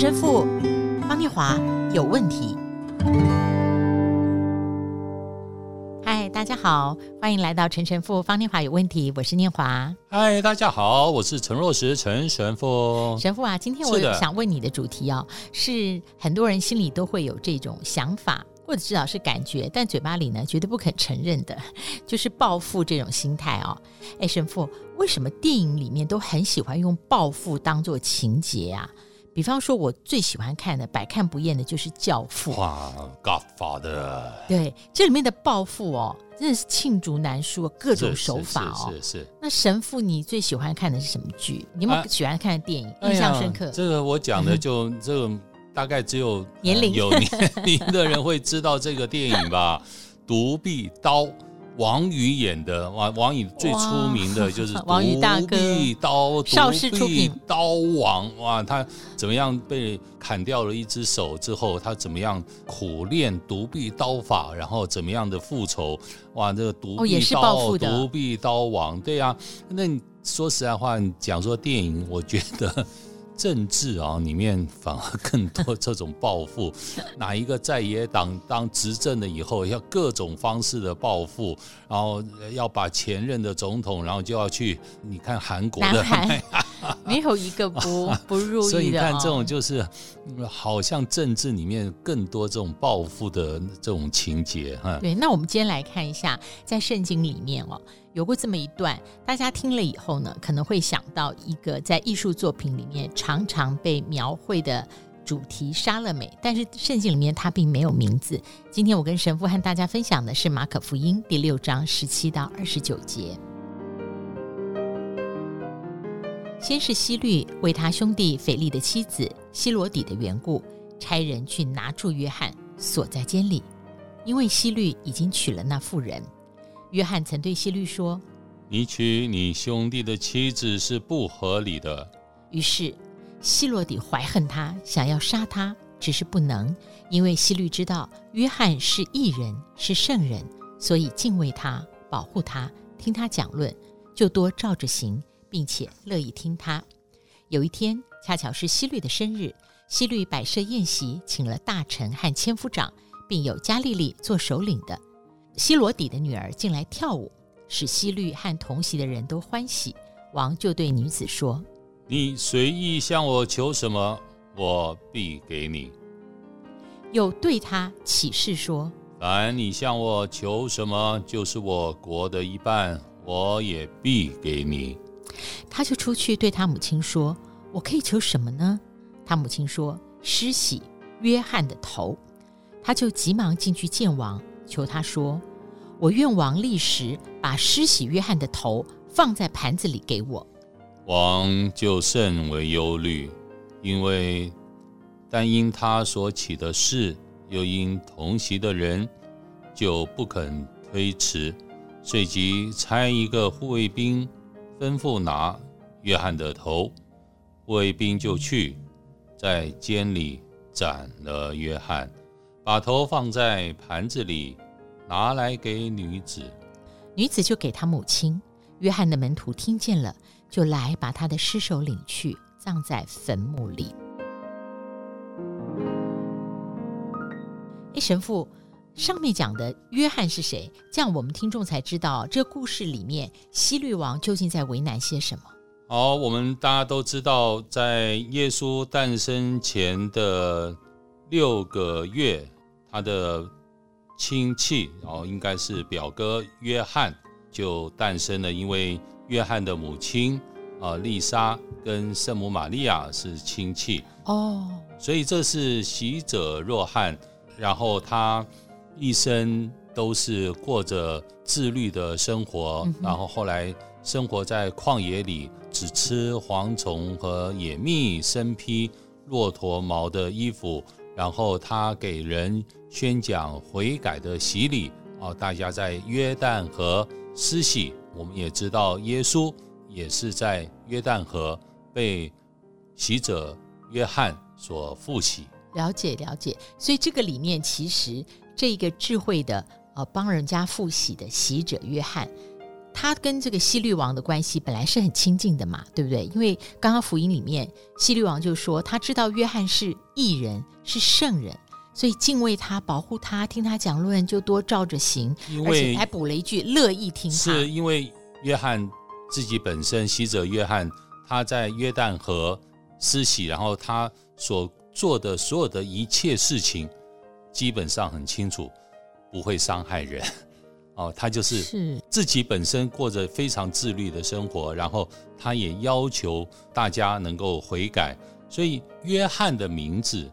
陈神父方念华有问题。嗨，大家好，欢迎来到陈神父方念华有问题，我是念华。嗨，大家好，我是陈若石陈神父。神父啊，今天我想问你的主题哦，是，是很多人心里都会有这种想法。或者至少是感觉，但嘴巴里呢绝对不肯承认的，就是暴富这种心态哦。哎，神父，为什么电影里面都很喜欢用暴富当做情节啊？比方说，我最喜欢看的、百看不厌的就是《教父》。哇，Godfather。对，这里面的暴富哦，真的是罄竹难书，各种手法哦。是是。那神父，你最喜欢看的是什么剧？你有没有喜欢看的电影、啊、印象深刻？哎、这个我讲的就这个。大概只有年龄、呃、有年龄的人会知道这个电影吧，《独臂刀》，王宇演的，王王宇最出名的就是 王宇大哥，独臂刀，邵氏出品，刀王，哇，他怎么样被砍掉了一只手之后，他怎么样苦练独臂刀法，然后怎么样的复仇，哇，这个独臂刀，哦、独臂刀王，对呀、啊，那你说实在话，你讲说电影，我觉得。政治啊，里面反而更多这种报复。哪一个在野党当执政了以后，要各种方式的报复，然后要把前任的总统，然后就要去。你看韩国的，南韩 没有一个不 不入意的。所以你看，这种就是好像政治里面更多这种报复的这种情节哈。对，那我们今天来看一下，在圣经里面哦。有过这么一段，大家听了以后呢，可能会想到一个在艺术作品里面常常被描绘的主题——莎乐美。但是圣经里面它并没有名字。今天我跟神父和大家分享的是马可福音第六章十七到二十九节。先是希律为他兄弟腓力的妻子希罗底的缘故，差人去拿住约翰，锁在监里，因为希律已经娶了那妇人。约翰曾对希律说：“你娶你兄弟的妻子是不合理的。”于是希罗底怀恨他，想要杀他，只是不能，因为希律知道约翰是异人，是圣人，所以敬畏他，保护他，听他讲论，就多照着行，并且乐意听他。有一天，恰巧是希律的生日，希律摆设宴席，请了大臣和千夫长，并有加利利做首领的。希罗底的女儿进来跳舞，使希律和同席的人都欢喜。王就对女子说：“你随意向我求什么，我必给你。”又对他起誓说：“凡你向我求什么，就是我国的一半，我也必给你。”他就出去对他母亲说：“我可以求什么呢？”他母亲说：“施洗约翰的头。”他就急忙进去见王。求他说：“我愿王立时把施洗约翰的头放在盘子里给我。”王就甚为忧虑，因为但因他所起的事，又因同席的人，就不肯推辞，遂即差一个护卫兵吩咐拿约翰的头，卫兵就去，在监里斩了约翰。把头放在盘子里，拿来给女子。女子就给他母亲。约翰的门徒听见了，就来把他的尸首领去，葬在坟墓里。哎，神父，上面讲的约翰是谁？这样我们听众才知道，这故事里面希律王究竟在为难些什么。好，我们大家都知道，在耶稣诞生前的六个月。他的亲戚，然后应该是表哥约翰，就诞生了。因为约翰的母亲啊，丽莎跟圣母玛利亚是亲戚哦，所以这是喜者若翰。然后他一生都是过着自律的生活，嗯、然后后来生活在旷野里，只吃蝗虫和野蜜，身披骆驼毛的衣服。然后他给人宣讲悔改的洗礼啊，大家在约旦河施洗。我们也知道耶稣也是在约旦河被洗者约翰所复洗。了解了解，所以这个里面其实这个智慧的呃帮人家复洗的洗者约翰，他跟这个希律王的关系本来是很亲近的嘛，对不对？因为刚刚福音里面，希律王就说他知道约翰是义人，是圣人，所以敬畏他，保护他，听他讲论，就多照着行。因为而且还补了一句，乐意听他。是因为约翰自己本身，洗者约翰他在约旦河施洗，然后他所做的所有的一切事情，基本上很清楚，不会伤害人。哦，他就是自己本身过着非常自律的生活，然后他也要求大家能够悔改，所以约翰的名字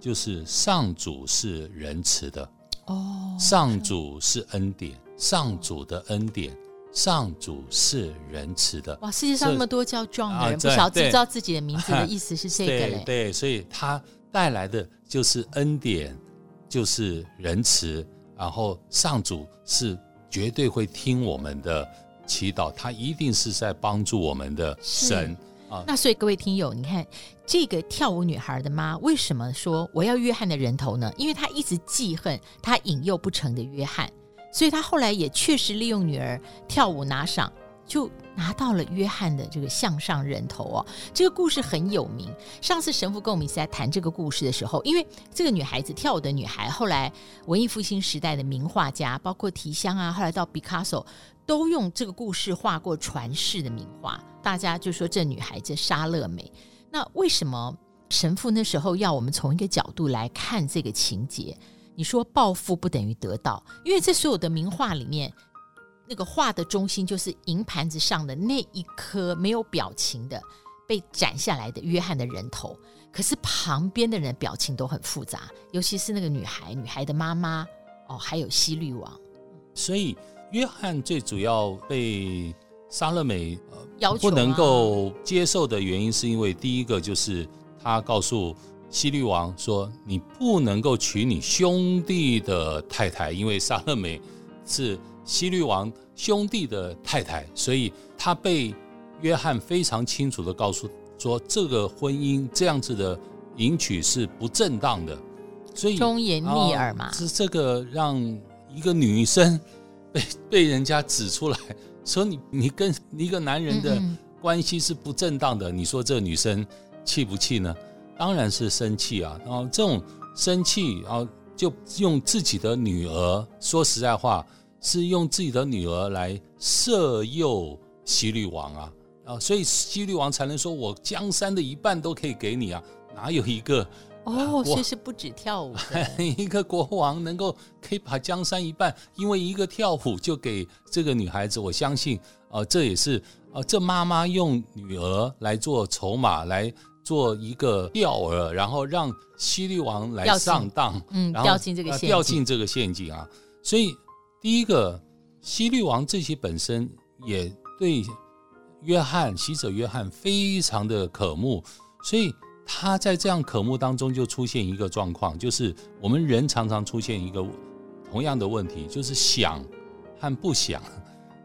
就是上主是仁慈的哦，上主是恩典，上主的恩典，上主是仁慈的。哇，世界上那么多叫 John 的人，不晓得知道自己的名字的意思是这个 嘞？对，对，所以他带来的就是恩典，就是仁慈。然后上主是绝对会听我们的祈祷，他一定是在帮助我们的神啊。那所以各位听友，你看这个跳舞女孩的妈为什么说我要约翰的人头呢？因为她一直记恨她引诱不成的约翰，所以她后来也确实利用女儿跳舞拿赏，就。拿到了约翰的这个项上人头哦，这个故事很有名。上次神父跟我们一起在谈这个故事的时候，因为这个女孩子跳舞的女孩，后来文艺复兴时代的名画家，包括提香啊，后来到毕卡索，都用这个故事画过传世的名画。大家就说这女孩子莎乐美。那为什么神父那时候要我们从一个角度来看这个情节？你说报复不等于得到，因为这所有的名画里面。那个画的中心就是银盘子上的那一颗没有表情的被斩下来的约翰的人头，可是旁边的人表情都很复杂，尤其是那个女孩、女孩的妈妈哦，还有希律王。所以约翰最主要被莎乐美呃要求不能够接受的原因，是因为第一个就是他告诉希律王说，你不能够娶你兄弟的太太，因为莎乐美是。希律王兄弟的太太，所以他被约翰非常清楚的告诉说，这个婚姻这样子的迎娶是不正当的，所以忠言逆耳嘛，是这个让一个女生被被人家指出来说你你跟一个男人的关系是不正当的，嗯嗯，你说这个女生气不气呢？当然是生气啊，然后这种生气，然后就用自己的女儿，说实在话。是用自己的女儿来色诱西律王啊啊，所以西律王才能说：“我江山的一半都可以给你啊！” 哪有一个哦，其实不止跳舞，一个国王能够可以把江山一半，因为一个跳舞就给这个女孩子。我相信啊，这也是啊，这妈妈用女儿来做筹码，来做一个钓饵，然后让西律王来上当，嗯，掉进这个陷阱，掉进这个陷阱啊，所以。第一个，希律王自己本身也对约翰，洗者约翰非常的渴慕，所以他在这样渴慕当中就出现一个状况，就是我们人常常出现一个同样的问题，就是想和不想。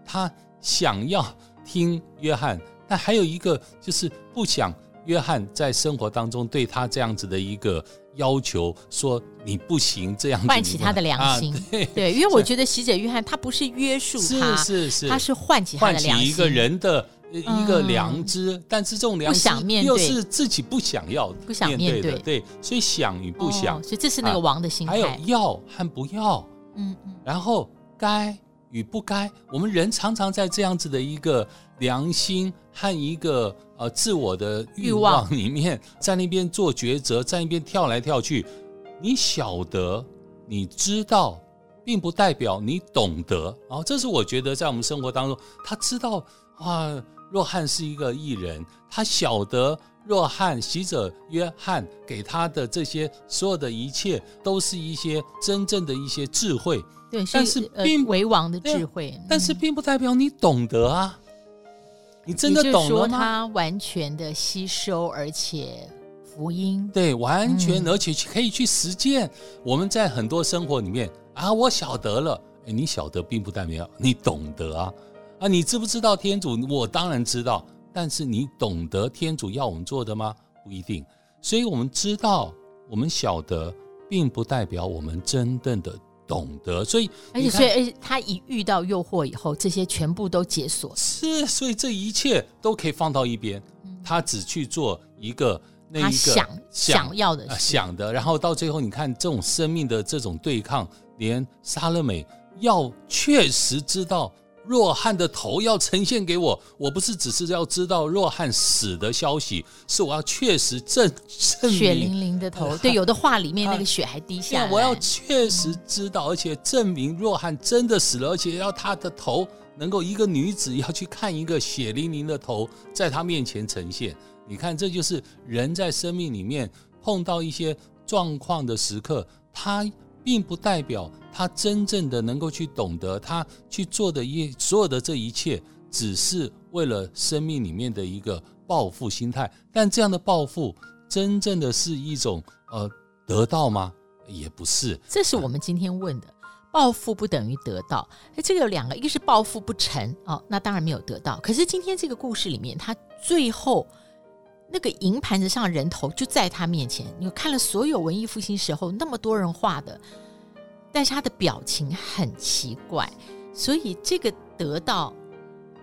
他想要听约翰，但还有一个就是不想约翰在生活当中对他这样子的一个。要求说你不行这样子，唤起他的良心。啊、对，对，因为我觉得洗者约翰他不是约束他，是是是，他是唤起他的良心，唤起一个人的一个良知，嗯、但是这种良心又是自己不想要，不想面对。的，对，所以想与不想，哦，所以这是那个王的心态。还有要和不要，嗯嗯，然后该与不该，我们人常常在这样子的一个良心和一个呃自我的欲望里面，在那边做抉择，在那边跳来跳去。你晓得，你知道，并不代表你懂得。然后，这是我觉得在我们生活当中，他知道啊，若翰是一个艺人，他晓得若翰洗者约翰给他的这些所有的一切，都是一些真正的一些智慧。对，但是并、呃、为王的智慧，但是并不代表你懂得啊。你真的懂了吗？他完全的吸收，而且福音对，完全而且可以去实践。我们在很多生活里面啊，我晓得了，诶，你晓得并不代表你懂得啊啊！你知不知道天主？我当然知道，但是你懂得天主要我们做的吗？不一定。所以我们知道，我们晓得，并不代表我们真正的懂得。所以，而且，所以，而且他一遇到诱惑以后，这些全部都解锁。是，所以这一切都可以放到一边，嗯、他只去做一个那一个想想，想要的、呃、想的，然后到最后，你看这种生命的这种对抗，连莎乐美要确实知道。若翰的头要呈现给我，我不是只是要知道若翰死的消息，是我要确实证证明血淋淋的头。对，有的画里面那个血还滴下来。我要确实知道，而且证明若翰真的死了，而且要他的头能够一个女子要去看一个血淋淋的头在他面前呈现。你看，这就是人在生命里面碰到一些状况的时刻，他。并不代表他真正的能够去懂得，他去做的一所有的这一切，只是为了生命里面的一个报复心态。但这样的报复，真正的是一种呃得到吗？也不是。这是我们今天问的，报复不等于得到。哎，这个有两个，一个是报复不成哦，那当然没有得到。可是今天这个故事里面，他最后。那个银盘子上人头就在他面前，你看了所有文艺复兴时候那么多人画的，但是他的表情很奇怪，所以这个得到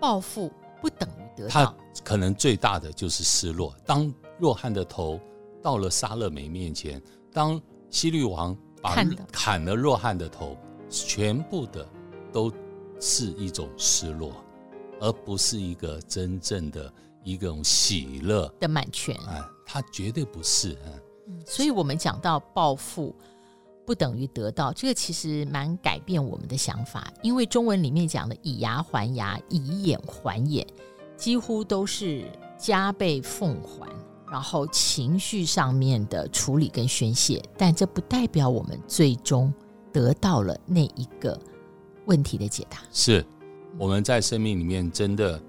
报复不等于得到。他可能最大的就是失落。当若翰的头到了沙勒美面前，当西律王把砍了若翰的头，全部的都是一种失落，而不是一个真正的。一种喜乐的满全啊，他绝对不是啊。所以我们讲到报复不等于得到，这个其实蛮改变我们的想法。因为中文里面讲的以牙还牙，以眼还眼，几乎都是加倍奉还，然后情绪上面的处理跟宣泄。但这不代表我们最终得到了那一个问题的解答。是我们在生命里面真的。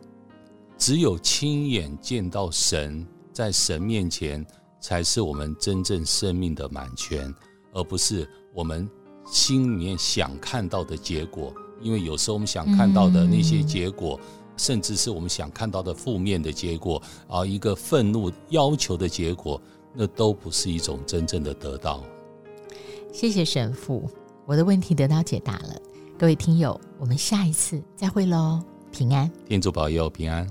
只有亲眼见到神，在神面前才是我们真正生命的满全，而不是我们心里面想看到的结果。因为有时候我们想看到的那些结果，嗯、甚至是我们想看到的负面的结果啊，一个愤怒要求的结果，那都不是一种真正的得到。谢谢神父，我的问题得到解答了。各位听友，我们下一次再会喽，平安，天主保佑，平安。